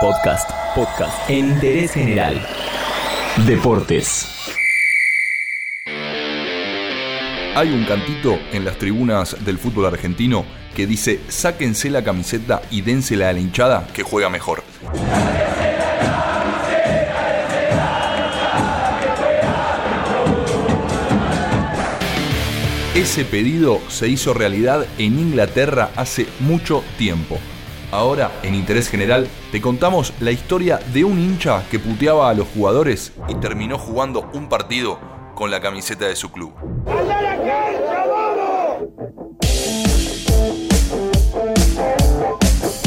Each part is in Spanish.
Podcast, podcast en interés general. Deportes. Hay un cantito en las tribunas del fútbol argentino que dice, sáquense la camiseta y dénsela a la hinchada que juega mejor. Ese pedido se hizo realidad en Inglaterra hace mucho tiempo. Ahora, en Interés General, te contamos la historia de un hincha que puteaba a los jugadores y terminó jugando un partido con la camiseta de su club.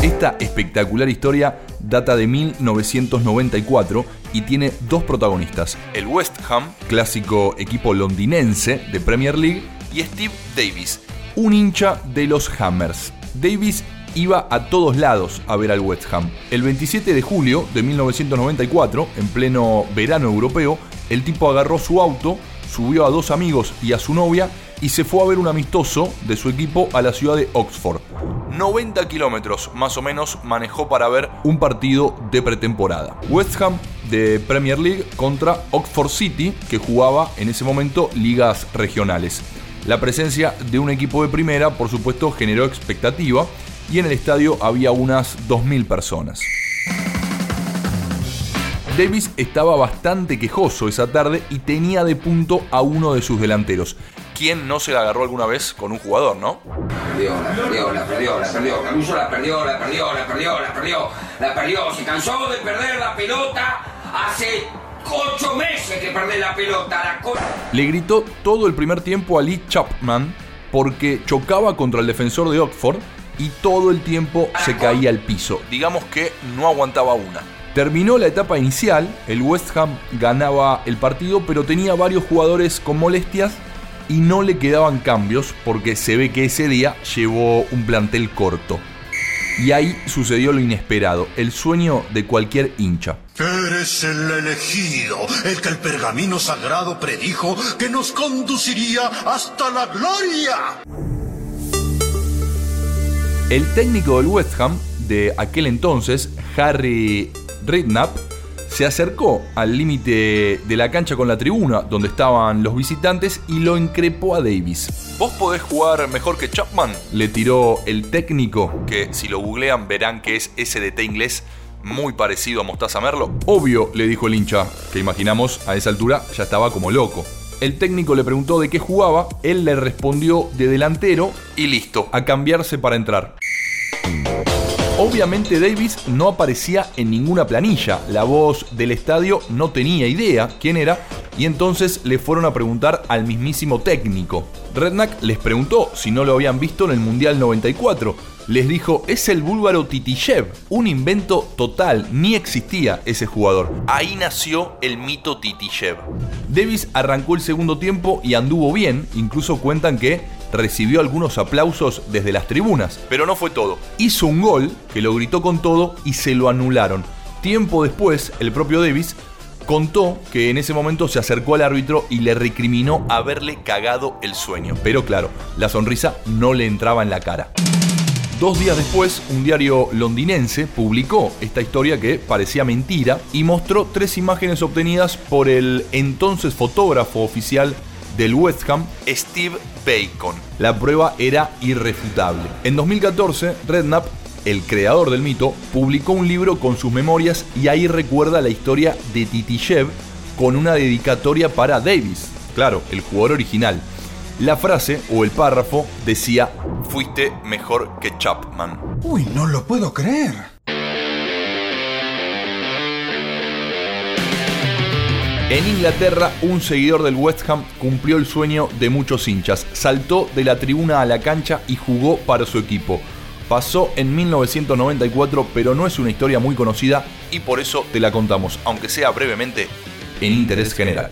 Esta espectacular historia data de 1994 y tiene dos protagonistas, el West Ham, clásico equipo londinense de Premier League, y Steve Davis, un hincha de los Hammers. Davis iba a todos lados a ver al West Ham. El 27 de julio de 1994, en pleno verano europeo, el tipo agarró su auto, subió a dos amigos y a su novia y se fue a ver un amistoso de su equipo a la ciudad de Oxford. 90 kilómetros más o menos manejó para ver un partido de pretemporada. West Ham de Premier League contra Oxford City, que jugaba en ese momento ligas regionales. La presencia de un equipo de primera, por supuesto, generó expectativa y en el estadio había unas 2.000 personas. Davis estaba bastante quejoso esa tarde y tenía de punto a uno de sus delanteros. ¿Quién no se la agarró alguna vez con un jugador, no? Perdió, la perdió, la perdió, la perdió. Caruso la perdió, la perdió, la perdió, la perdió, la perdió. Se cansó de perder la pelota hace ocho meses que perdí la pelota. Le gritó todo el primer tiempo a Lee Chapman porque chocaba contra el defensor de Oxford y todo el tiempo se caía al piso. Digamos que no aguantaba una. Terminó la etapa inicial, el West Ham ganaba el partido, pero tenía varios jugadores con molestias y no le quedaban cambios porque se ve que ese día llevó un plantel corto. Y ahí sucedió lo inesperado, el sueño de cualquier hincha. Eres el elegido, el que el pergamino sagrado predijo que nos conduciría hasta la gloria. El técnico del West Ham de aquel entonces, Harry Redknapp, se acercó al límite de la cancha con la tribuna donde estaban los visitantes y lo increpó a Davis. ¿Vos podés jugar mejor que Chapman? Le tiró el técnico, que si lo googlean verán que es SDT inglés muy parecido a Mostaza Merlo. Obvio, le dijo el hincha, que imaginamos a esa altura ya estaba como loco. El técnico le preguntó de qué jugaba, él le respondió de delantero y listo, a cambiarse para entrar. Obviamente Davis no aparecía en ninguna planilla, la voz del estadio no tenía idea quién era y entonces le fueron a preguntar al mismísimo técnico. Redknack les preguntó si no lo habían visto en el Mundial 94. Les dijo, es el búlgaro Titishev, un invento total, ni existía ese jugador. Ahí nació el mito Titishev. Davis arrancó el segundo tiempo y anduvo bien, incluso cuentan que recibió algunos aplausos desde las tribunas, pero no fue todo. Hizo un gol que lo gritó con todo y se lo anularon. Tiempo después, el propio Davis contó que en ese momento se acercó al árbitro y le recriminó haberle cagado el sueño. Pero claro, la sonrisa no le entraba en la cara. Dos días después, un diario londinense publicó esta historia que parecía mentira y mostró tres imágenes obtenidas por el entonces fotógrafo oficial del West Ham, Steve Bacon. La prueba era irrefutable. En 2014, Redknapp, el creador del mito, publicó un libro con sus memorias y ahí recuerda la historia de Titishev con una dedicatoria para Davis, claro, el jugador original. La frase o el párrafo decía, fuiste mejor que Chapman. Uy, no lo puedo creer. En Inglaterra, un seguidor del West Ham cumplió el sueño de muchos hinchas. Saltó de la tribuna a la cancha y jugó para su equipo. Pasó en 1994, pero no es una historia muy conocida y por eso te la contamos, aunque sea brevemente, en interés general.